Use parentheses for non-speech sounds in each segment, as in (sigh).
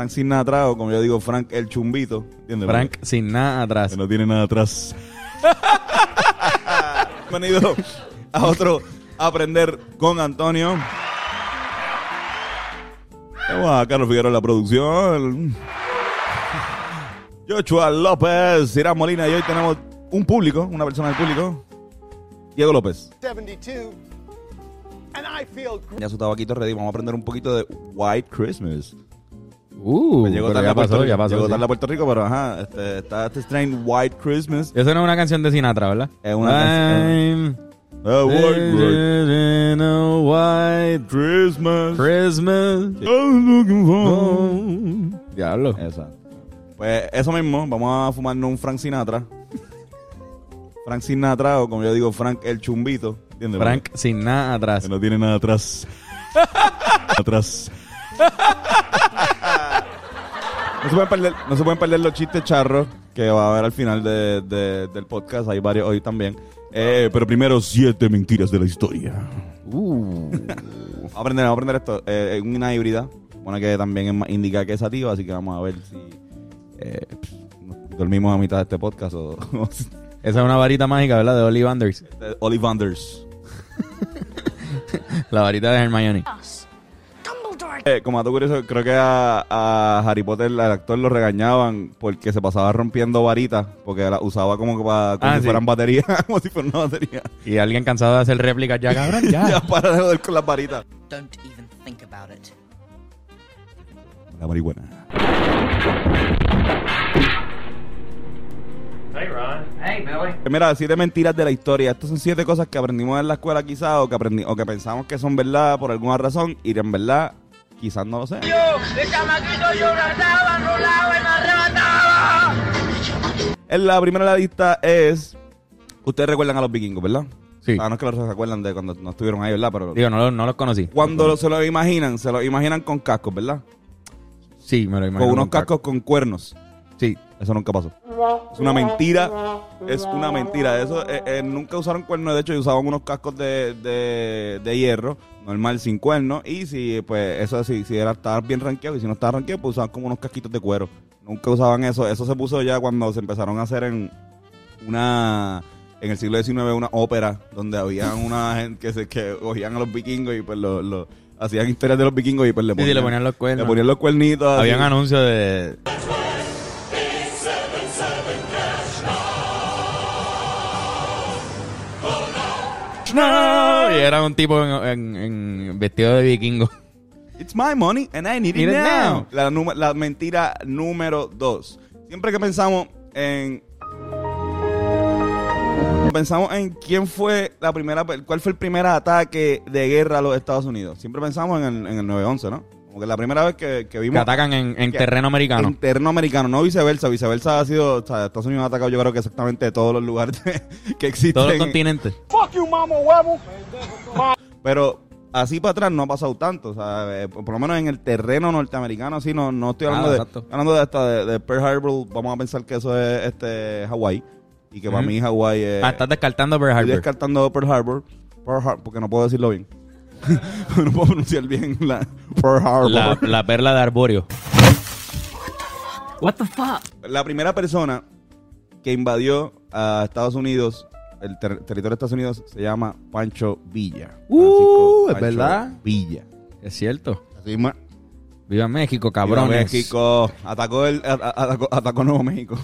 Frank sin nada atrás, o como yo digo, Frank el chumbito. ¿Entiendes? Frank sin nada atrás. Que no tiene nada atrás. (laughs) Bienvenido a otro Aprender con Antonio. Tenemos a Carlos Figueroa en la producción. Joshua López, Irán Molina y hoy tenemos un público, una persona del público. Diego López. 72 and I feel Ya su tabaquito ready. Vamos a aprender un poquito de White Christmas. Uh, Me llegó pero tarde ya a Puerto pasó, Rico, ya pasó. llegó sí. tarde a Puerto Rico, pero ajá, este, está este strain White Christmas. Eso no es una canción de Sinatra, ¿verdad? Es una canción- I'm A white, a white Christmas. Christmas. I'm looking for-. Diablo. Esa. Pues eso mismo, vamos a fumarnos un Frank Sinatra. Frank Sinatra, o como yo digo, Frank el chumbito. ¿Entiendes? Frank sin nada atrás. Que no tiene nada atrás. (laughs) atrás. No se, pueden perder, no se pueden perder los chistes charros que va a haber al final de- de- del podcast. Hay varios hoy también. Eh, pero primero, siete mentiras de la historia. Uh. Vamos a aprender, vamos a aprender esto. Eh, es una híbrida. Una que también es más indica que sativa, así que vamos a ver si eh, nos dormimos a mitad de este podcast o Esa es una varita mágica, ¿verdad? De Olive Anders. de Ollivanders. (laughs) La varita de Hermione. Eh, como dato curioso, creo que a, a Harry Potter, el actor, lo regañaban porque se pasaba rompiendo varitas, porque la usaba como que para, como Ah, si sí. fueran baterías, (laughs) como si fuera una batería. Y alguien cansado de hacer réplicas ya, cabrón, ya. (laughs) ya, para de joder con las varitas. Don't even think about it. La marihuana. Eh, Mira, siete mentiras de la historia. Estas son siete cosas que aprendimos en la escuela quizás o que aprendi o que pensamos que son verdad por alguna razón y en verdad quizás no lo sean. En la primera de la lista es... Ustedes recuerdan a los vikingos, ¿verdad? Sí. Ah, no es que los se acuerdan de cuando no estuvieron ahí, ¿verdad? Pero Digo, no, no los conocí. cuando se lo imaginan, se lo imaginan con cascos, ¿verdad? Sí, me lo imagino. Con unos cascos con cuernos. Sí. Eso nunca pasó. Es una mentira. Es una mentira. Eso eh, eh, nunca usaron cuernos. De hecho, usaban unos cascos de, de, de hierro, normal, sin cuernos. Y si, pues, eso si, si era estar bien rankeado. Y si no estaba rankeado, pues usaban como unos casquitos de cuero. Nunca usaban eso. Eso se puso ya cuando se empezaron a hacer en una. En el siglo XIX, una ópera donde había (laughs) una gente que se que cogían a los vikingos y pues lo, lo- hacían historias de los vikingos y pues le Sí, sí, ponían, le ponían los cuernos. le ponían los cuernitos. así. Habían anuncios de. No, y era un tipo en, en- en vestido de vikingo. It's my money and I need it, Need it now. now. La, mentira número dos. Siempre que pensamos en. Pensamos en quién fue la primera. ¿Cuál fue el primer ataque de guerra a los Estados Unidos? Siempre pensamos en el, en el 9-11, ¿no? Como que la primera vez que, que vimos. Que atacan en, en que- terreno americano. En terreno americano, no viceversa. Viceversa ha sido. O sea, Estados Unidos ha atacado, yo creo que exactamente de todos los lugares (laughs) que existen. Todos los continentes. Pero así para atrás no ha pasado tanto. O sea, eh, por lo menos en el terreno norteamericano, así no, no estoy hablando, Ah, de, exacto. hablando de, esta, de, de Pearl Harbor. Vamos a pensar que eso es este Hawái. Y que para mí Hawái es. Ah, estás descartando Pearl estoy Harbor. descartando Pearl Harbor. Pearl Har- porque no puedo decirlo bien. (laughs) no puedo pronunciar bien la Pearl Harbor. La, La, la perla de Arborio. primera persona que invadió a Estados Unidos, el ter- territorio de Estados Unidos, se llama Pancho Villa. Uh, Francisco ¿es verdad? Villa. Es cierto. Así mismo. Viva México, Viva cabrones. México atacó el a- a- atacó, atacó Nuevo México.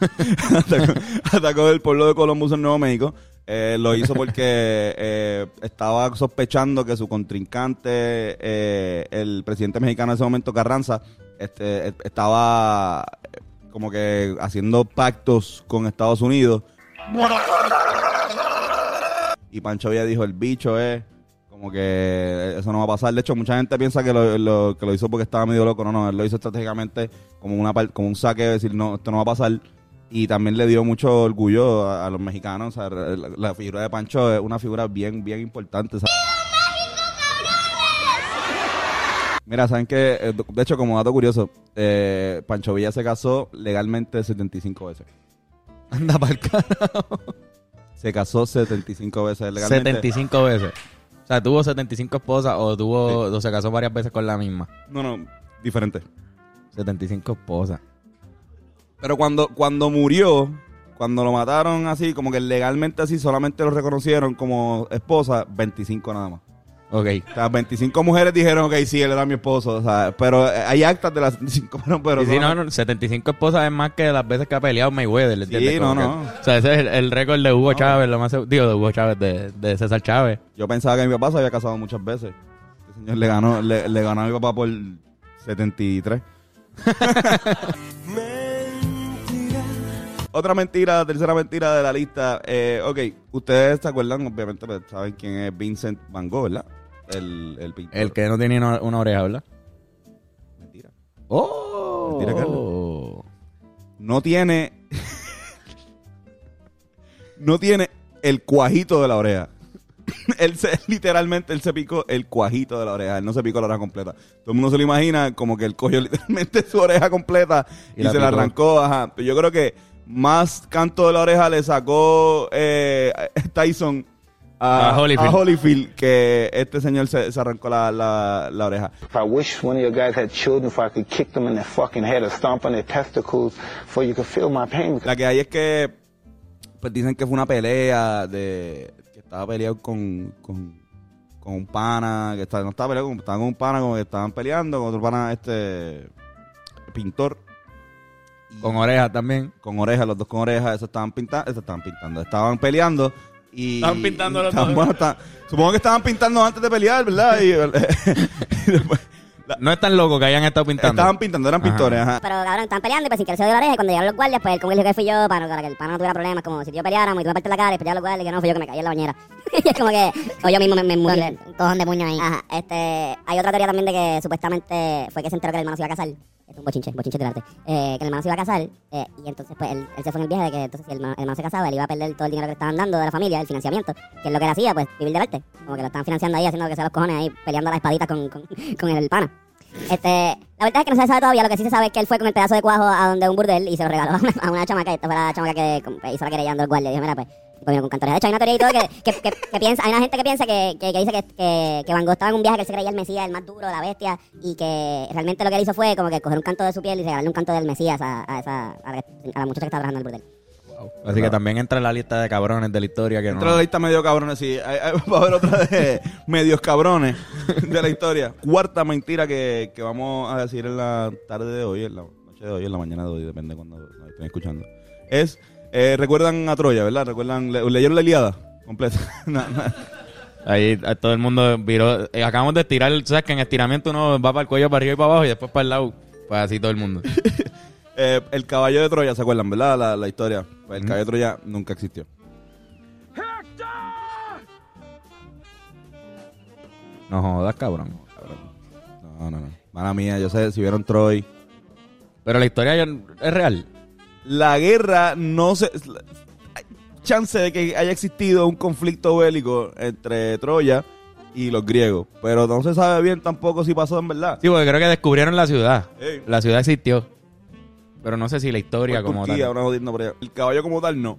(laughs) atacó, atacó el pueblo de Columbus en Nuevo México. Eh, lo hizo porque eh, estaba sospechando que su contrincante, eh, el presidente mexicano en ese momento, Carranza, este, eh, estaba eh, como que haciendo pactos con Estados Unidos. Y Pancho Villa dijo, el bicho es como que eso no va a pasar. De hecho, mucha gente piensa que lo, que lo hizo porque estaba medio loco. No, no, él lo hizo estratégicamente como, una, como un saque de decir, no, esto no va a pasar. Y también le dio mucho orgullo a, a los mexicanos. O sea, la, la figura de Pancho es una figura bien, bien importante. ¿sabes? Mira, ¿saben qué? De hecho, como dato curioso, eh, Pancho Villa se casó legalmente 75 veces. (laughs) Anda para el carajo. Se casó 75 veces legalmente. 75 veces. O sea, tuvo 75 esposas o tuvo o se casó varias veces con la misma. No, no, diferente. 75 esposas. Pero cuando, cuando murió, cuando lo mataron así, como que legalmente así, solamente lo reconocieron como esposa, 25 nada más. Ok. O sea, 25 mujeres dijeron, ok, sí, él era mi esposo. O sea, pero eh, hay actas de las 75, pero... (laughs) pero Y sí, no, no, 75 esposas es más que las veces que ha peleado Mayweather, ¿le Sí, entiendes? no, Como que- no. O sea, ese es el, el récord de Hugo Chávez, lo más digo, de Hugo Chávez, de, de César Chávez. Yo pensaba que mi papá se había casado muchas veces. Este señor le ganó, le, le ganó a mi papá por 73. (laughs) Otra mentira, tercera mentira de la lista. Eh, ok, ustedes se acuerdan, obviamente, pues, saben quién es Vincent Van Gogh, ¿verdad? El, el pintor. El que no tiene una, una oreja, ¿verdad? Mentira. ¡Oh! Mentira, Carlos. No tiene. (laughs) no tiene el cuajito de la oreja. (laughs) él se, literalmente, él se picó el cuajito de la oreja. Él no se picó la oreja completa. Todo el mundo se lo imagina como que él cogió (laughs) literalmente su oreja completa y, Y la se la arrancó. Ajá. Pero yo creo que más canto de la oreja le sacó eh, (laughs) Tyson a, A Holyfield. a Holyfield que este señor se, se arrancó la, la, la oreja. If I wish one of your guys had children, if I could kick them in their fucking head or stomp on their testicles, for you could feel my pain. La que hay es que pues dicen que fue una pelea de que estaba peleado con, con, con un pana, que estaba, no estaba peleado, con- estaba con un pana como que estaban peleando con otro pana este pintor y- Con orejas también. con orejas, los dos con orejas, eso estaban pintando, eso estaban pintando, estaban peleando y Estaban pintando los estaban- dos. bueno, supongo que estaban pintando antes de pelear, ¿verdad? Y, (laughs) (laughs) y después la- No es tan loco que hayan estado pintando. estaban pintando, eran Ajá. pintores, ajá. Pero cabrón, estaban peleando y pues sin que él se dio la oreja. Y cuando llegaron los guardias, pues él como que dijo que fui yo para, para que el pana no tuviera problemas. Como si yo peleáramos y tú me partes la cara y llegaron los guardias y que no fui yo que me caí en la bañera. Y (laughs) es como que, o yo mismo me, me mudí. Un cojón de puño ahí. Ajá, este, hay otra teoría también de que supuestamente fue que se enteró que el hermano se iba a casar. Es un bochinche, bochinche del arte. Eh, que el hermano se iba a casar eh, y entonces pues él, él se fue en el viaje de que entonces si el hermano, el hermano se casaba, él iba a perder todo el dinero que le estaban dando de la familia, el financiamiento, que es lo que él hacía, pues vivir del arte. Como que lo estaban financiando ahí, haciendo que sea los cojones ahí, peleando las espaditas con, con, (laughs) con el pana. Este, la verdad es que no se sabe todavía, lo que sí se sabe es que él fue con el pedazo de cuajo a donde un burdel y se lo regaló a (laughs) una, a una chamaca, esta fue la chamaca que hizo la querella al guardia y dijo, mira pues, con cantoría. De hecho hay una teoría y todo que, que, que, que piensa, hay una gente que piensa que, que, que dice que, que, que Van Gogh estaba en un viaje que él se creía el Mesías, el más duro, la bestia, y que realmente lo que él hizo fue como que coger un canto de su piel y regalarle un canto del Mesías a, a esa, a la, a la muchacha que estaba trabajando en el burdel. Así que también entra en la lista de cabrones de la historia que Entra no. la lista medio cabrones, sí. Hay- hay- (laughs) va a haber otra de medios cabrones de la historia. Cuarta mentira que, que vamos a decir en la tarde de hoy, en la noche de hoy, en la mañana de hoy, depende de cuando nos estén escuchando. Es, eh, recuerdan a Troya, ¿verdad? Recuerdan, le- leyeron la Iliada completa. (laughs) No, no. Ahí a todo el mundo viró. eh, acabamos de estirar, tú sabes que en estiramiento uno va para el cuello, para arriba y para abajo y después para el lado. Pues así todo el mundo. (laughs) Eh, el caballo de Troya, ¿se acuerdan, verdad? La, la historia. Pues el caballo de Troya nunca existió. No jodas, cabrón. No, no, no. Mala mía, yo sé, si vieron Troy. Pero la historia ya es real. La guerra no se hay chance de que haya existido un conflicto bélico entre Troya y los griegos, pero no se sabe bien tampoco si pasó en verdad. Sí, porque creo que descubrieron la ciudad. Ey. La ciudad existió. Pero no sé si la historia Por como Turquía, tal. una por. El caballo como tal no.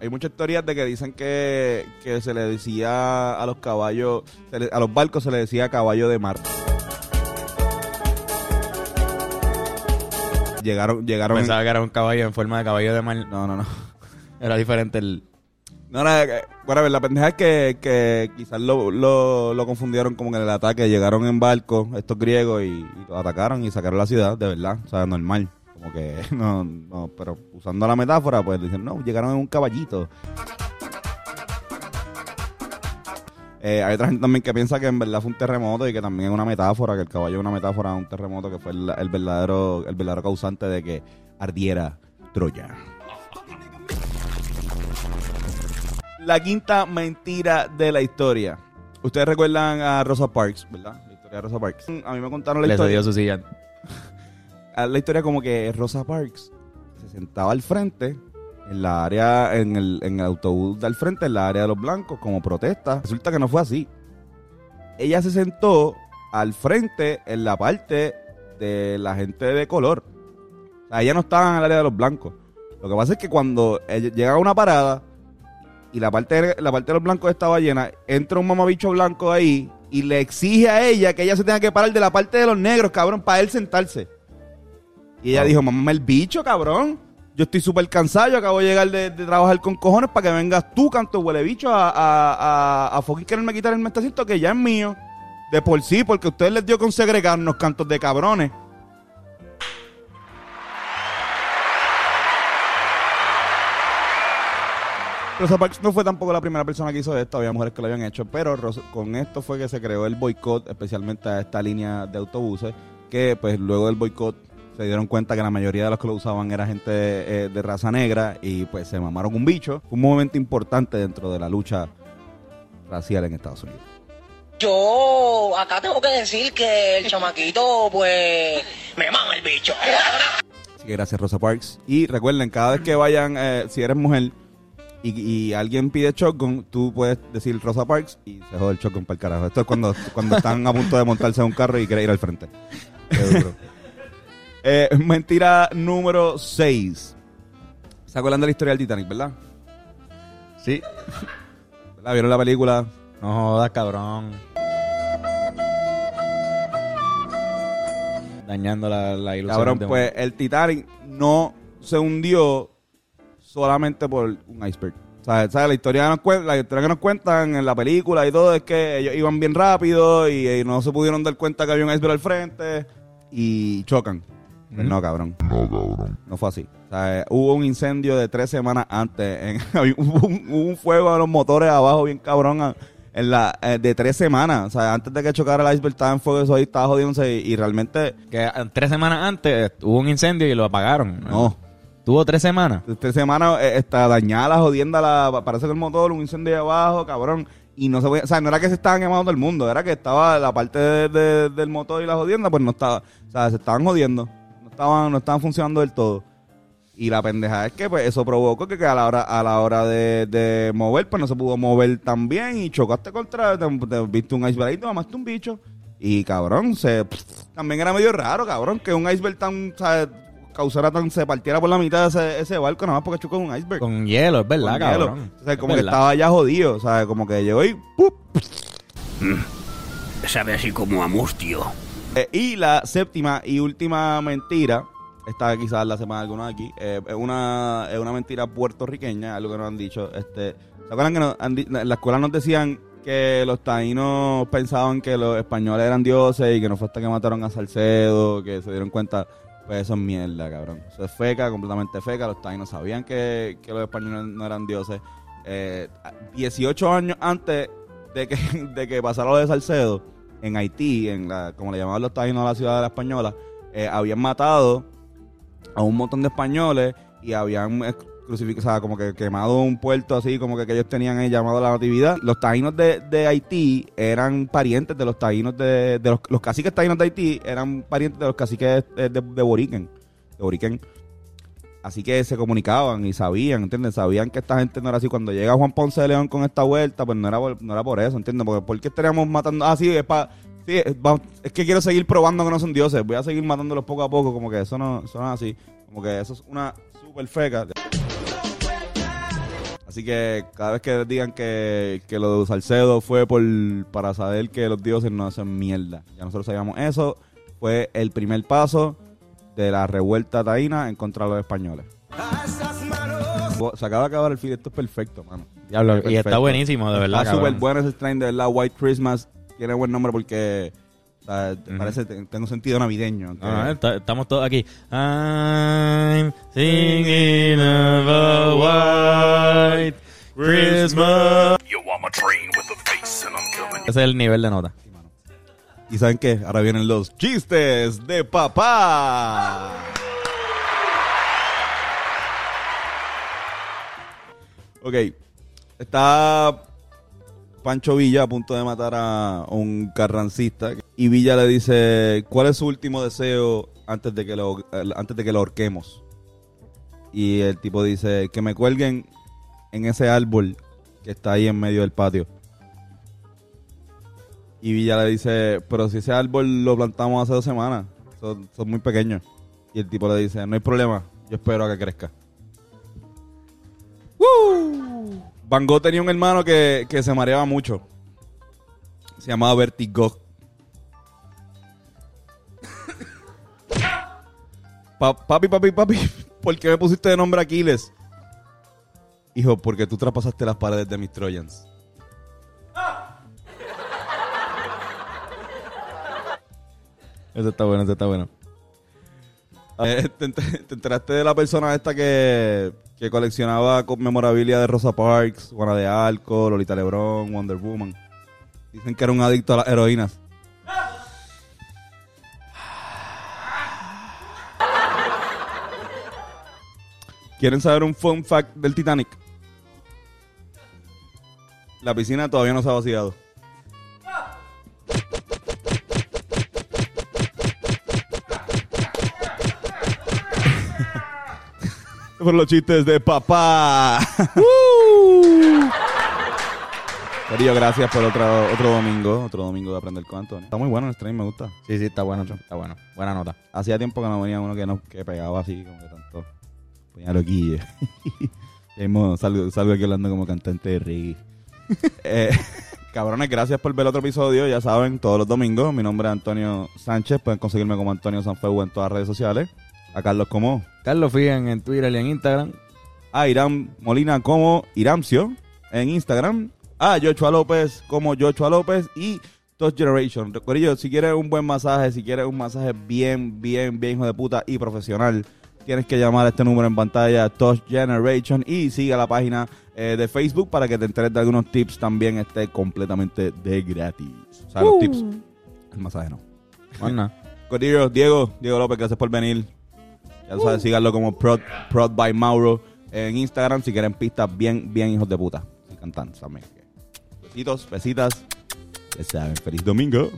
Hay muchas teorías de que dicen que, que se le decía a los caballos, a los barcos se le decía caballo de mar. Llegaron, llegaron. en- Pensaba que era un caballo en forma de caballo de mar. No, no, no. Era diferente el. No, no, eh, bueno, a ver, la pendeja es que, que quizás lo, lo, lo confundieron como que en el ataque. Llegaron en barco estos griegos y, y los atacaron y sacaron la ciudad, de verdad. O sea, normal. Como que, (laughs) no, no, pero usando la metáfora, pues dicen, no, llegaron en un caballito. Eh, hay otra gente también que piensa que en verdad fue un terremoto y que también es una metáfora, que el caballo es una metáfora de un terremoto que fue el, el verdadero, el verdadero causante de que ardiera Troya. La quinta mentira de la historia. Ustedes recuerdan a Rosa Parks, ¿verdad? La historia de Rosa Parks. A mí me contaron la Le historia. su silla. (laughs) la historia como que Rosa Parks se sentaba al frente en la área, en el, en el autobús del frente, en la área de los blancos, como protesta. Resulta que no fue así. Ella se sentó al frente en la parte de la gente de color. O sea, ella no estaba en el área de los blancos. Lo que pasa es que cuando llega a una parada y la parte, de, la parte de los blancos estaba llena, entra un mamabicho blanco ahí y le exige a ella que ella se tenga que parar de la parte de los negros, cabrón, para él sentarse. Y ella dijo, mamá, el bicho, cabrón. Yo estoy súper cansado, yo acabo de llegar de, trabajar con cojones para que vengas tú, canto huele bicho, a, a, a, a fucking quererme quitar el mestacito que ya es mío. De por sí, porque a ustedes les dio con segregarnos cantos de cabrones. Rosa Parks no fue tampoco la primera persona que hizo esto, había mujeres que lo habían hecho, pero con esto fue que se creó el boicot, especialmente a esta línea de autobuses, que pues luego del boicot se dieron cuenta que la mayoría de los que lo usaban era gente eh, de raza negra y pues se mamaron un bicho. Fue un momento importante dentro de la lucha racial en Estados Unidos. Yo acá tengo que decir que el chamaquito, pues, me mama el bicho. Así que gracias Rosa Parks. Y recuerden, cada vez que vayan, eh, si eres mujer y, y alguien pide shotgun, tú puedes decir Rosa Parks y se jode el shotgun para el carajo. Esto es cuando, cuando están a punto de montarse a un carro y quiere ir al frente. Qué duro. Eh, (laughs) mentira número 6. ¿Se acuerdan de la historia del Titanic, verdad? Sí. (laughs) ¿Verdad? ¿Vieron la película? No jodas, cabrón. Dañando la, la ilusión. Cabrón, de- pues el Titanic no se hundió solamente por un iceberg. ¿Sabes? ¿Sabes? La, historia nos cuen- la historia que nos cuentan en la película y todo es que ellos iban bien rápido y, y no se pudieron dar cuenta que había un iceberg al frente y chocan. Pues no, cabrón. No, cabrón. No fue así. O sea, hubo un incendio de tres semanas antes. (laughs) En, hubo, un, hubo un fuego de los motores abajo bien cabrón a- en la, eh, de tres semanas. O sea, antes de que chocara el iceberg estaba en fuego eso ahí, estaba jodiéndose y, y realmente Que eh, tres semanas antes hubo un incendio y lo apagaron. no. Tuvo tres semanas. Tres semanas eh, está dañada la jodienda, la, parece que el motor, un incendio ahí abajo, cabrón. Y no se podía- o sea, no era que se estaban quemando todo el mundo, era que estaba la parte de- de- del motor y la jodienda, pues no estaba, o sea, se estaban jodiendo, estaban, no estaban funcionando del todo. Y la pendeja es que pues eso provocó que, que a la hora, a la hora de, de mover, pues no se pudo mover tan bien y chocaste contra, te, te viste un iceberg ahí, te mamaste un bicho. Y cabrón, se también era medio raro, cabrón, que un iceberg tan, o sea, causara tan, se partiera por la mitad de ese, ese barco, nada más porque chocó un iceberg. Con hielo, es verdad, Con hielo. cabrón. O sea, Es como que estaba ya jodido, o sea, como que llegó y ¡pup! Sabe así como a mustio. Eh, y la séptima y última mentira, esta quizás la sepan algunos aquí, eh, es, una, es una mentira puertorriqueña, algo que nos han dicho. Este, ¿Se acuerdan que en la escuela nos decían que los taínos pensaban que los españoles eran dioses y que no fue hasta que mataron a Salcedo, que se dieron cuenta? Pues eso es mierda, cabrón. Eso es feca, completamente feca. Los taínos sabían que, que los españoles no eran dioses. Eh, 18 años antes de que, (laughs) de que pasara lo de Salcedo, en Haití, en la, como le llamaban los taínos a la ciudad de la española, eh, habían matado a un montón de españoles y habían eh, crucificado, o sea, como que quemado un puerto así, como que, que ellos tenían ahí llamado la natividad. Los taínos de, de Haití eran parientes de los taínos de, de los, caciques taínos de Haití, eran parientes de los caciques de, de, de Boriquen, de Boriquen. Así que se comunicaban y sabían, ¿entiendes? Sabían que esta gente no era así. Cuando llega Juan Ponce de León con esta vuelta, pues no era no era por eso, ¿entiendes? Porque ¿por qué estaríamos matando? Ah, sí, es para... Sí, es, que quiero seguir probando que no son dioses. Voy a seguir matándolos poco a poco. Como que eso no, eso es así. Como que eso es una super feca. Así que cada vez que digan que, que lo de Salcedo fue por para saber que los dioses no hacen mierda. Ya nosotros sabíamos eso. Fue el primer paso de la revuelta taína en contra de los españoles. Se acaba de acabar el feed. Esto es perfecto, mano. Diablo, y está buenísimo, de verdad. Está súper bueno ese strain, de verdad. White Christmas tiene buen nombre porque o sea, parece te- tengo sentido navideño. Está- estamos todos aquí. I'm singing of a white Christmas. Yo, I'm a train with a face and I'm coming. Ese es el nivel de nota. ¿Y saben qué? Ahora vienen los chistes de papá. Ok. Está Pancho Villa a punto de matar a un carrancista y Villa le dice, ¿cuál es su último deseo antes de que lo, antes de que lo ahorquemos? Y el tipo dice, que me cuelguen en ese árbol que está ahí en medio del patio. Y Villa le dice, pero si ese árbol lo plantamos hace dos semanas, son, son muy pequeños. Y el tipo le dice, no hay problema, yo espero a que crezca. ¡Woo! Van Gogh tenía un hermano que, que se mareaba mucho. Se llamaba Vertigo. Pa- papi, papi, papi, (laughs) ¿por qué me pusiste de nombre Aquiles? Hijo, porque tú traspasaste las paredes de mis Trojans. Eso está bueno, eso está bueno. Eh, ¿te, enter- te enteraste de la persona esta que, que coleccionaba con memorabilia de Rosa Parks, Juana de Arco, Lolita Lebron, Wonder Woman? Dicen que era un adicto a las heroínas. ¿Quieren saber un fun fact del Titanic? La piscina todavía no se ha vaciado. Por los chistes de papá. (laughs) (laughs) Corillo, gracias por otro, otro domingo. Otro domingo de aprender con Antonio. Está muy bueno el stream, me gusta. Sí, sí, está bueno, está bueno. Buena nota. Hacía tiempo que no venía uno que no que pegaba así, como que tanto. Ponía loquillo. (laughs) salgo, salgo aquí hablando como cantante de reggae. Eh, cabrones, gracias por ver otro episodio. Ya saben, todos los domingos. Mi nombre es Antonio Sánchez. Pueden conseguirme como Antonio Sanfeu en todas las redes sociales. A Carlos como. Carlos Figan en Twitter y en Instagram. A Irán Molina como Iramcio en Instagram. A Joshua López como Joshua López. Y Touch Generation. Corillo, si quieres un buen masaje, si quieres un masaje bien, bien, bien hijo de puta y profesional, tienes que llamar a este número en pantalla, Touch Generation, y siga la página eh, de Facebook para que te enteres de algunos tips también, esté completamente de gratis. O sea, los tips. El masaje no. Nada. Corillo, Diego, Diego López, gracias por venir. Ya tú sabes, síganlo como Prod, Prod by Mauro en Instagram si quieren pistas bien, bien hijos de puta. Y cantan también. Besitos, besitas. Ya saben, feliz domingo.